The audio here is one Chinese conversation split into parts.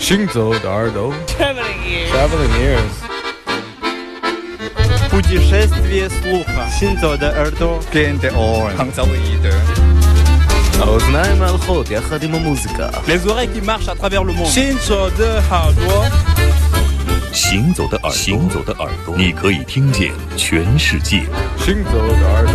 行走的耳朵 Traveling ears. Traveling ears Путешествие слуха. Синзо de耳朵. Gain the orange. 抗造的一的。 האוזניים ההלכות יחד עם המוזיקה Les oreilles qui marchent à travers le monde. Shinzo de Hardware. 行走的耳朵，行走的耳朵，你可以听见全世界。 行走的耳朵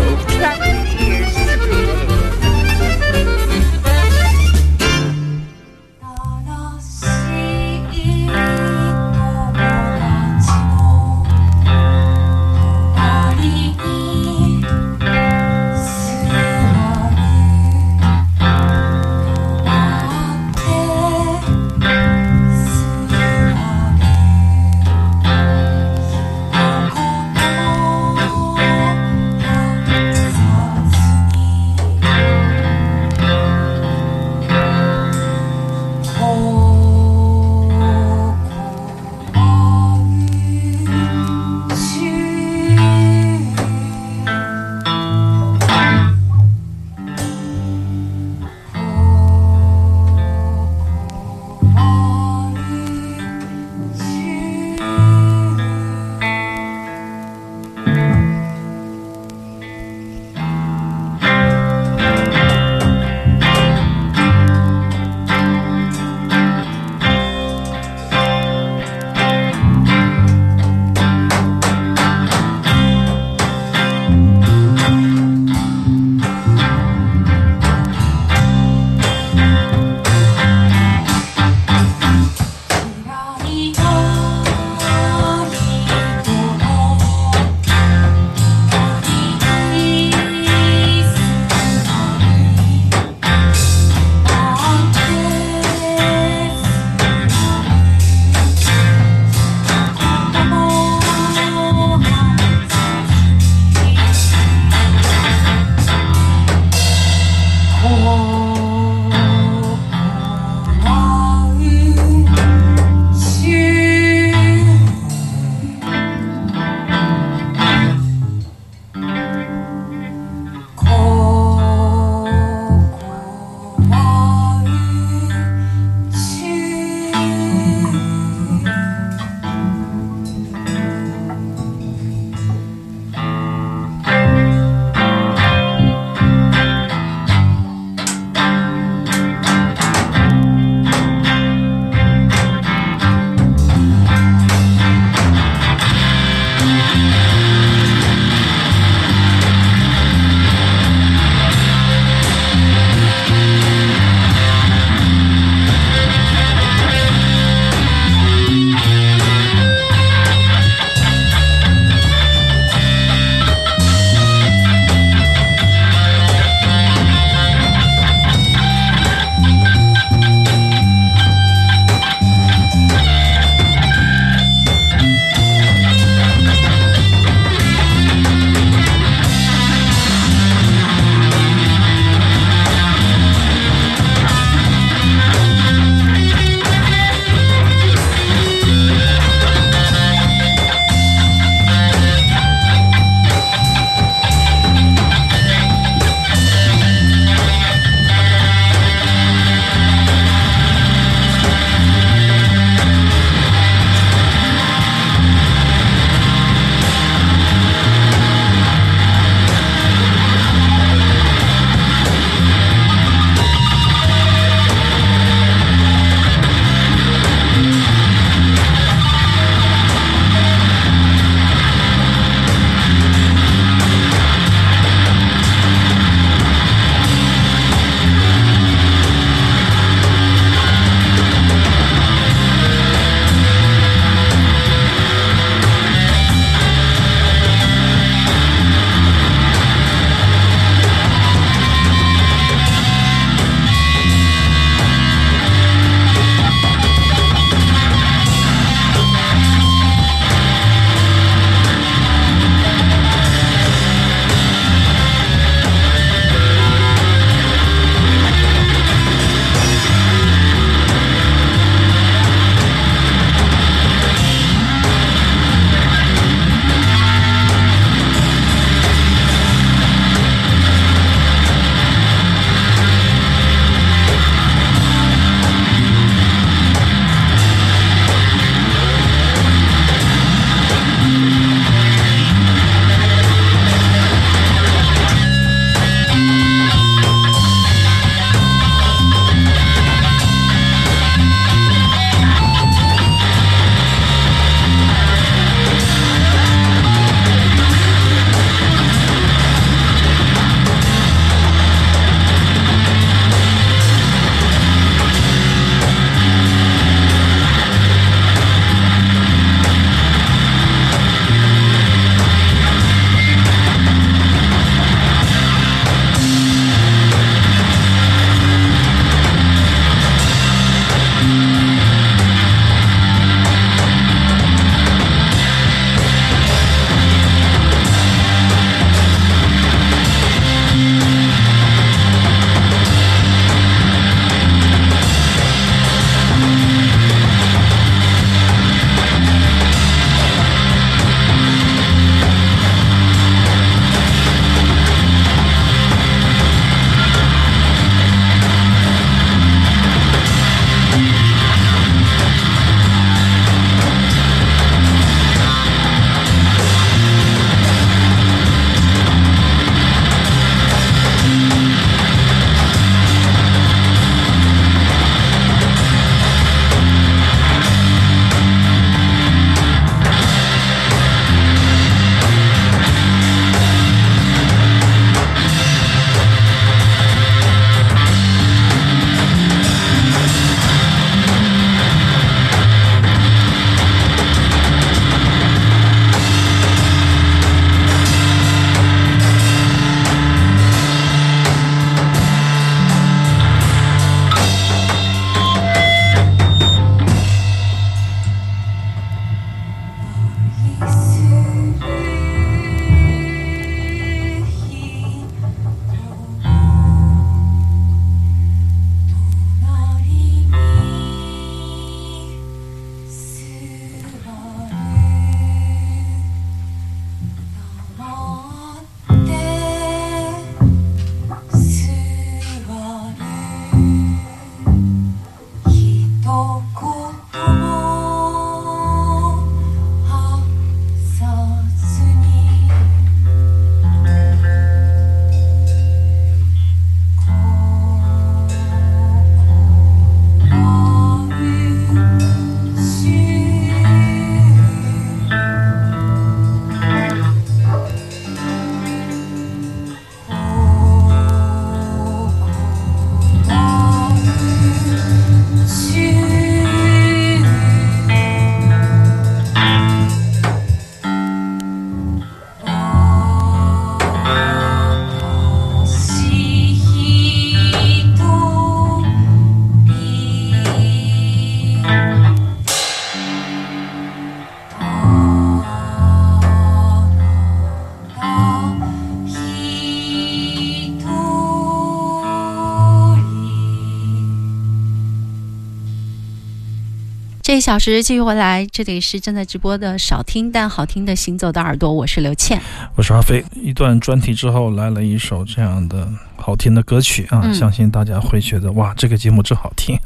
这一小时继续回来，这里是正在直播的少听但好听的行走的耳朵，我是刘倩。我是阿飞。一段专题之后，来了一首这样的好听的歌曲啊，嗯相信大家会觉得哇，这个节目真好听。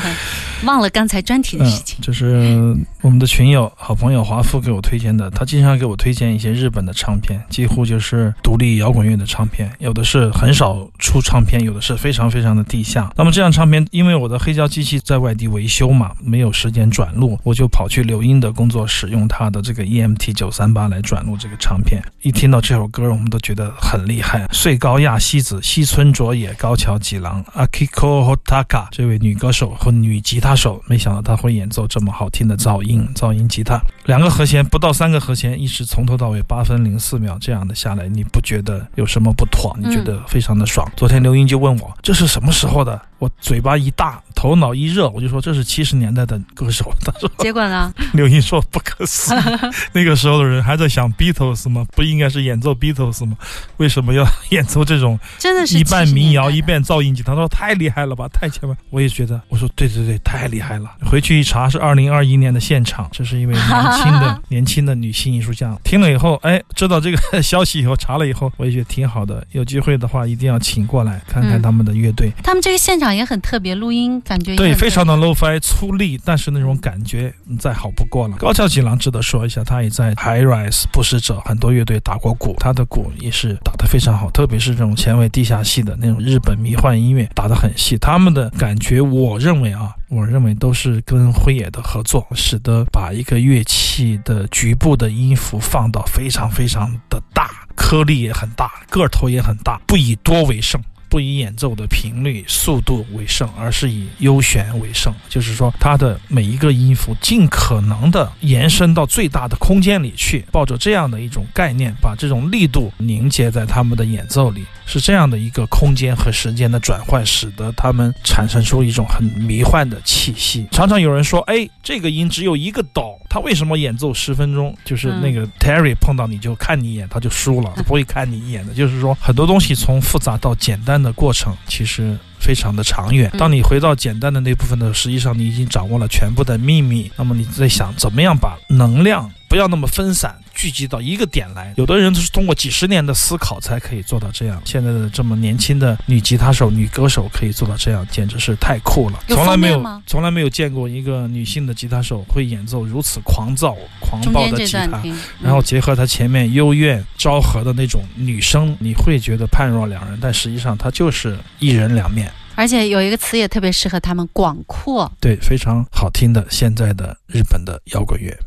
忘了刚才专题的嗯事情，，这是我们的群友好朋友华夫给我推荐的，他经常给我推荐一些日本的唱片，几乎就是独立摇滚乐的唱片，有的是很少出唱片，有的是非常非常的地下。那么这样唱片，因为我的黑胶机器在外地维修嘛，没有时间转录，我就跑去刘英的工作室，用他的这个 EMT 九三八来转录这个唱片。一听到这首歌，我们都觉得很厉害。穗高亚希子、西村卓也、高桥吉郎、Akiko Hotaka 这位女歌手和女吉他手，没想到她会演奏这么好听的噪音噪音吉他，两个和弦不到三个和弦，一直从头到尾八分零四秒这样的下来，你不觉得有什么不妥？你觉得非常的爽。昨天刘英就问我这是什么时候的，我嘴巴一大，头脑一热，我就说这是七十年代的歌手。他说结果呢？刘英说不可思议，那个时候的人还在想 Beatles 吗？不应该是演奏 Beatles 吗？为什么要演奏这种真的是一半民谣一半噪音吉他？他说太厉害了吧，太前面。我也觉得，我说对对对，太厉害了。回去一查是二零二一年的现场，这是一位年轻的 年轻的女性艺术家。听了以后，哎，知道这个消息以后，查了以后，我也觉得挺好的。有机会的话，一定要请过来看看嗯他们的乐队。他们这个现场也很特别，录音感觉对，非常的 low-fi 粗粝，但是那种感觉嗯再好不过了。高桥纪郎值得说一下，他也在 High Rise 不使者很多乐队打过鼓，他的鼓也是打得非常好，特别是这种前卫地下系的那种日本迷幻音乐打得很细。他们的感觉，我认为啊，我认为都是跟辉野的合作，使得把一个乐器的局部的音符放到非常非常的大，颗粒也很大，个头也很大，不以多为胜。不以演奏的频率、速度为胜，而是以优选为胜。就是说，它的每一个音符尽可能的延伸到最大的空间里去，抱着这样的一种概念，把这种力度凝结在他们的演奏里，是这样的一个空间和时间的转换，使得他们产生出一种很迷幻的气息。常常有人说：“哎，这个音只有一个哆，他为什么演奏十分钟？”就是那个 Terry 碰到你就看你一眼，他就输了，他不会看你一眼的。就是说，很多东西从复杂到简单的过程，其实。非常的长远。嗯当你回到简单的那部分的，实际上你已经掌握了全部的秘密。那么你在想，怎么样把能量不要那么分散，聚集到一个点来？有的人都是通过几十年的思考才可以做到这样。现在的这么年轻的女吉他手、女歌手可以做到这样，简直是太酷了！从来没有从来没有见过一个女性的吉他手会演奏如此狂躁、狂暴的吉他。听，然后嗯结合她前面幽怨昭和的那种女声，你会觉得判若两人，但实际上她就是一人两面。而且有一个词也特别适合他们，广阔。对，非常好听的现在的日本的摇滚乐。「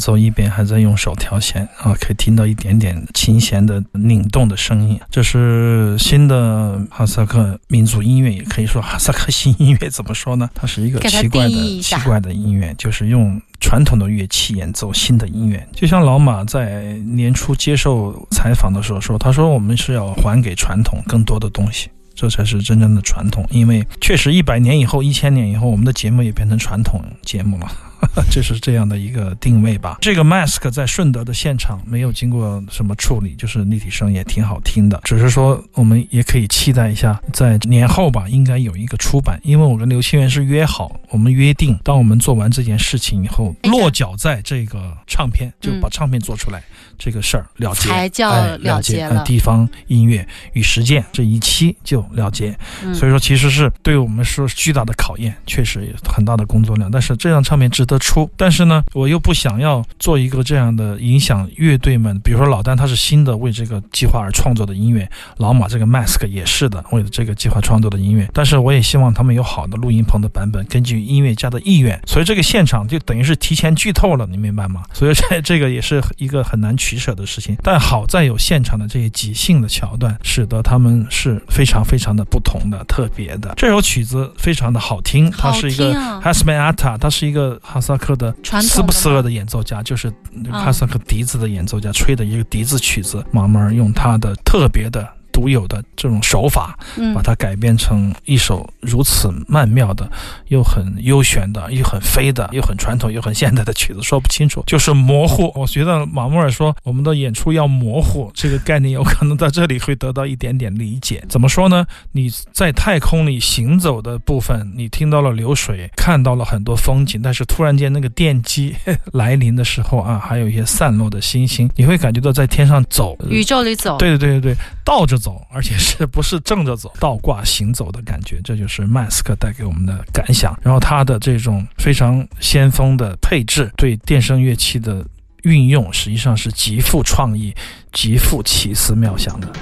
奏一边还在用手调弦啊，可以听到一点点琴弦的拧动的声音。这是新的哈萨克民族音乐，也可以说哈萨克新音乐。怎么说呢？它是一个奇怪的奇怪的音乐，就是用传统的乐器演奏新的音乐。就像老马在年初接受采访的时候说，他说我们是要还给传统更多的东西。这才是真正的传统，因为确实一百年以后、一千年以后，我们的节目也变成传统节目了。这是这样的一个定位吧。这个 Mask 在顺德的现场没有经过什么处理，就是立体声也挺好听的。只是说我们也可以期待一下，在年后吧，应该有一个出版。因为我跟刘清源是约好，我们约定，当我们做完这件事情以后，落脚在这个唱片，就嗯把唱片做出来。这个事儿了结，才叫哎了了结了呃地方音乐与实践这一期就了结。嗯所以说，其实是对我们说巨大的考验，确实也很大的工作量。但是这张唱片值得出，但是呢，我又不想要做一个这样的影响乐队们，比如说老丹他是新的为这个计划而创作的音乐，老马这个 Mask 也是的，为了这个计划创作的音乐。但是我也希望他们有好的录音棚的版本，根据音乐家的意愿。所以这个现场就等于是提前剧透了，你明白吗？所以这这个也是一个很难取舍的事情。但好在有现场的这些即兴的桥段，使得他们是非常非常的不同的、特别的。这首曲子非常的好听，它是一个好听啊 Hasme Atta，它是一个哈萨克的传统的斯不斯吗勒的演奏家，就是哈萨克笛子的演奏家，吹的一个笛子曲子，慢慢用他的特别的。独有的这种手法，嗯把它改编成一首如此曼妙的，又很悠悬的，又很飞的，又很传统又很现代的曲子，说不清楚，就是模糊。我觉得马穆尔说我们的演出要模糊，这个概念有可能在这里会得到一点点理解。怎么说呢？你在太空里行走的部分，你听到了流水，看到了很多风景，但是突然间那个电击 来临的时候啊，还有一些散落的星星，你会感觉到在天上走，宇宙里走，对对对对对，倒 着走，而且是不是正着走，倒挂行走的感觉，这就是 Mask 带给我们的感想。然后它的这种非常先锋的配置，对电声乐器的运用，实际上是极富创意、极富奇思妙想的。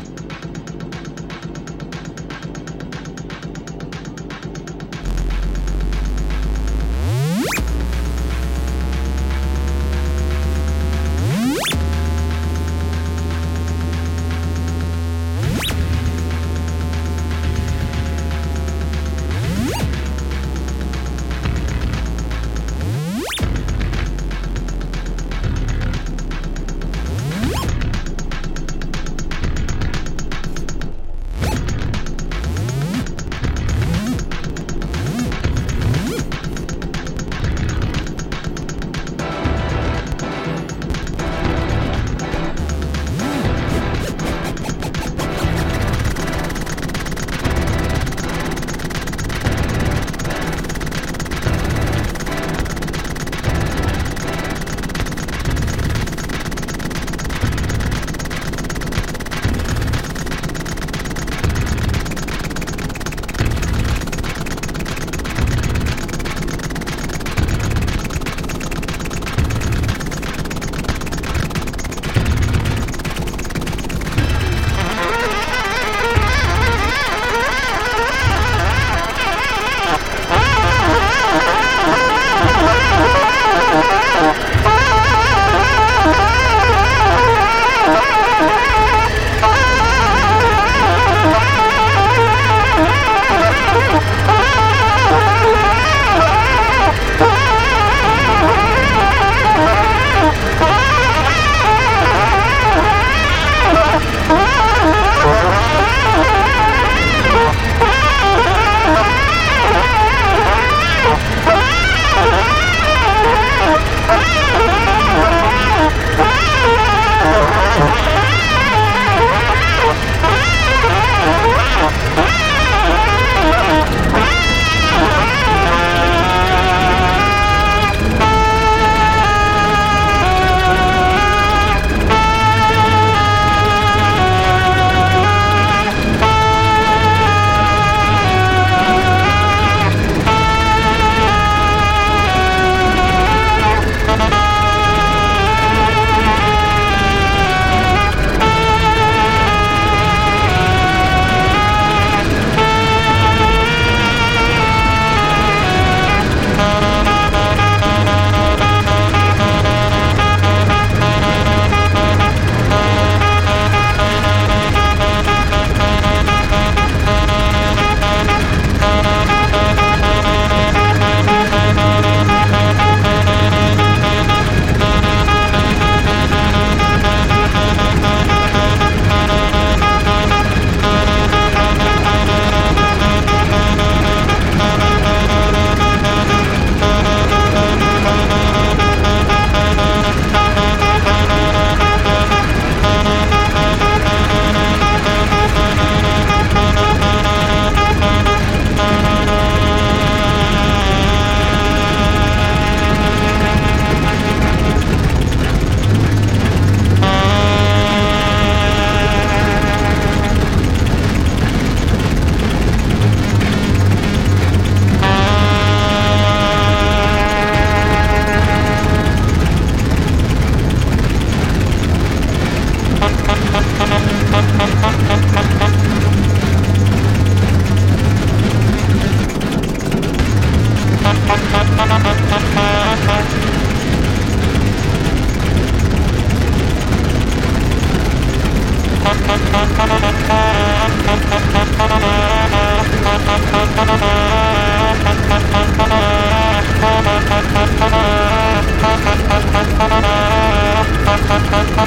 Thank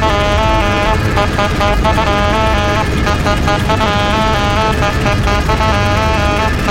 you.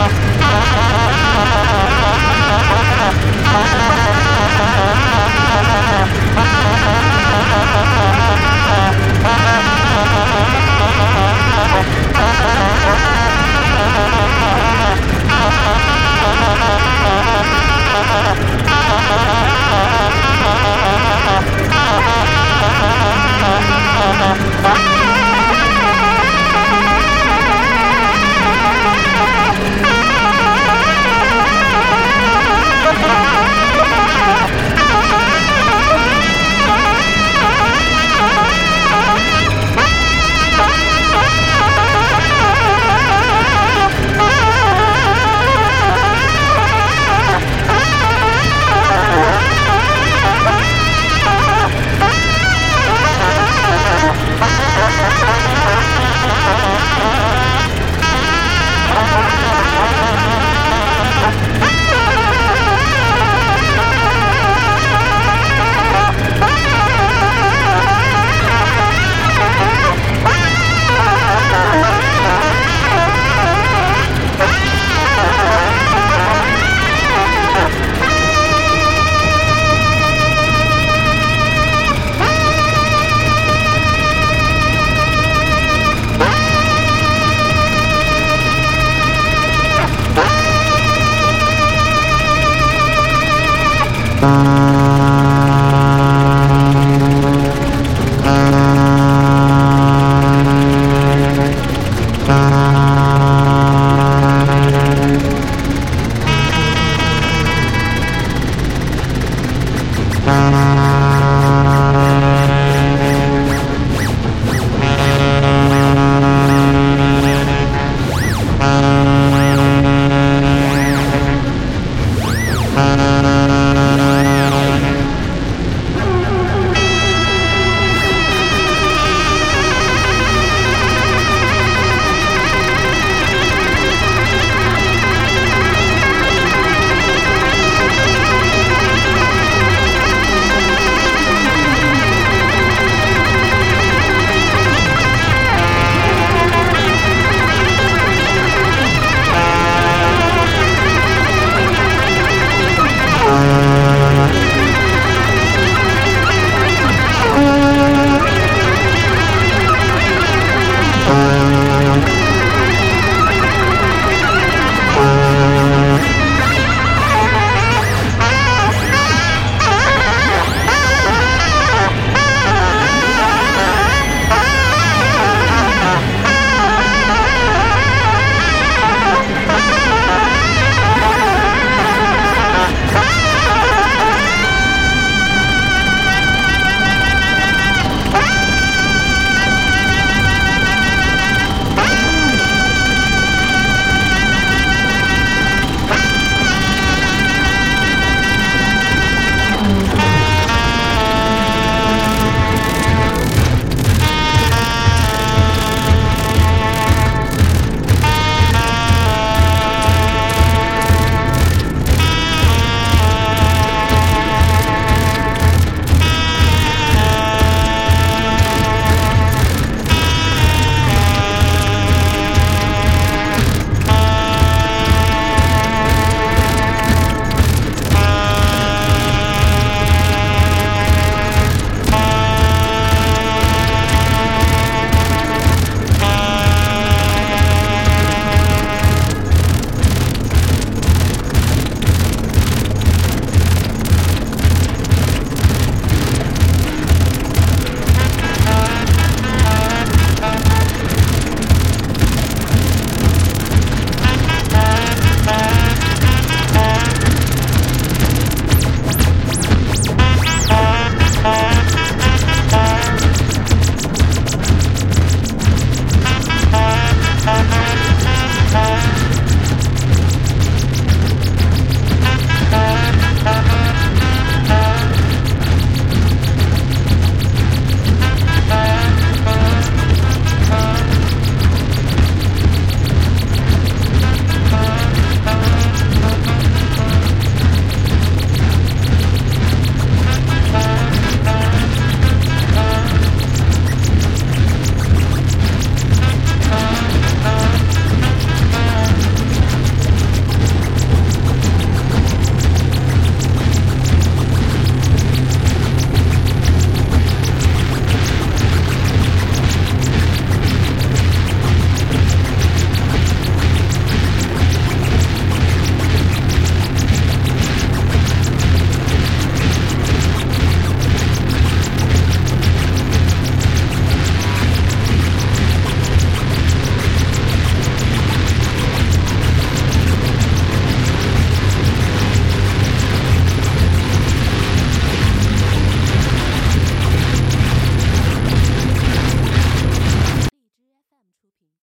Ha!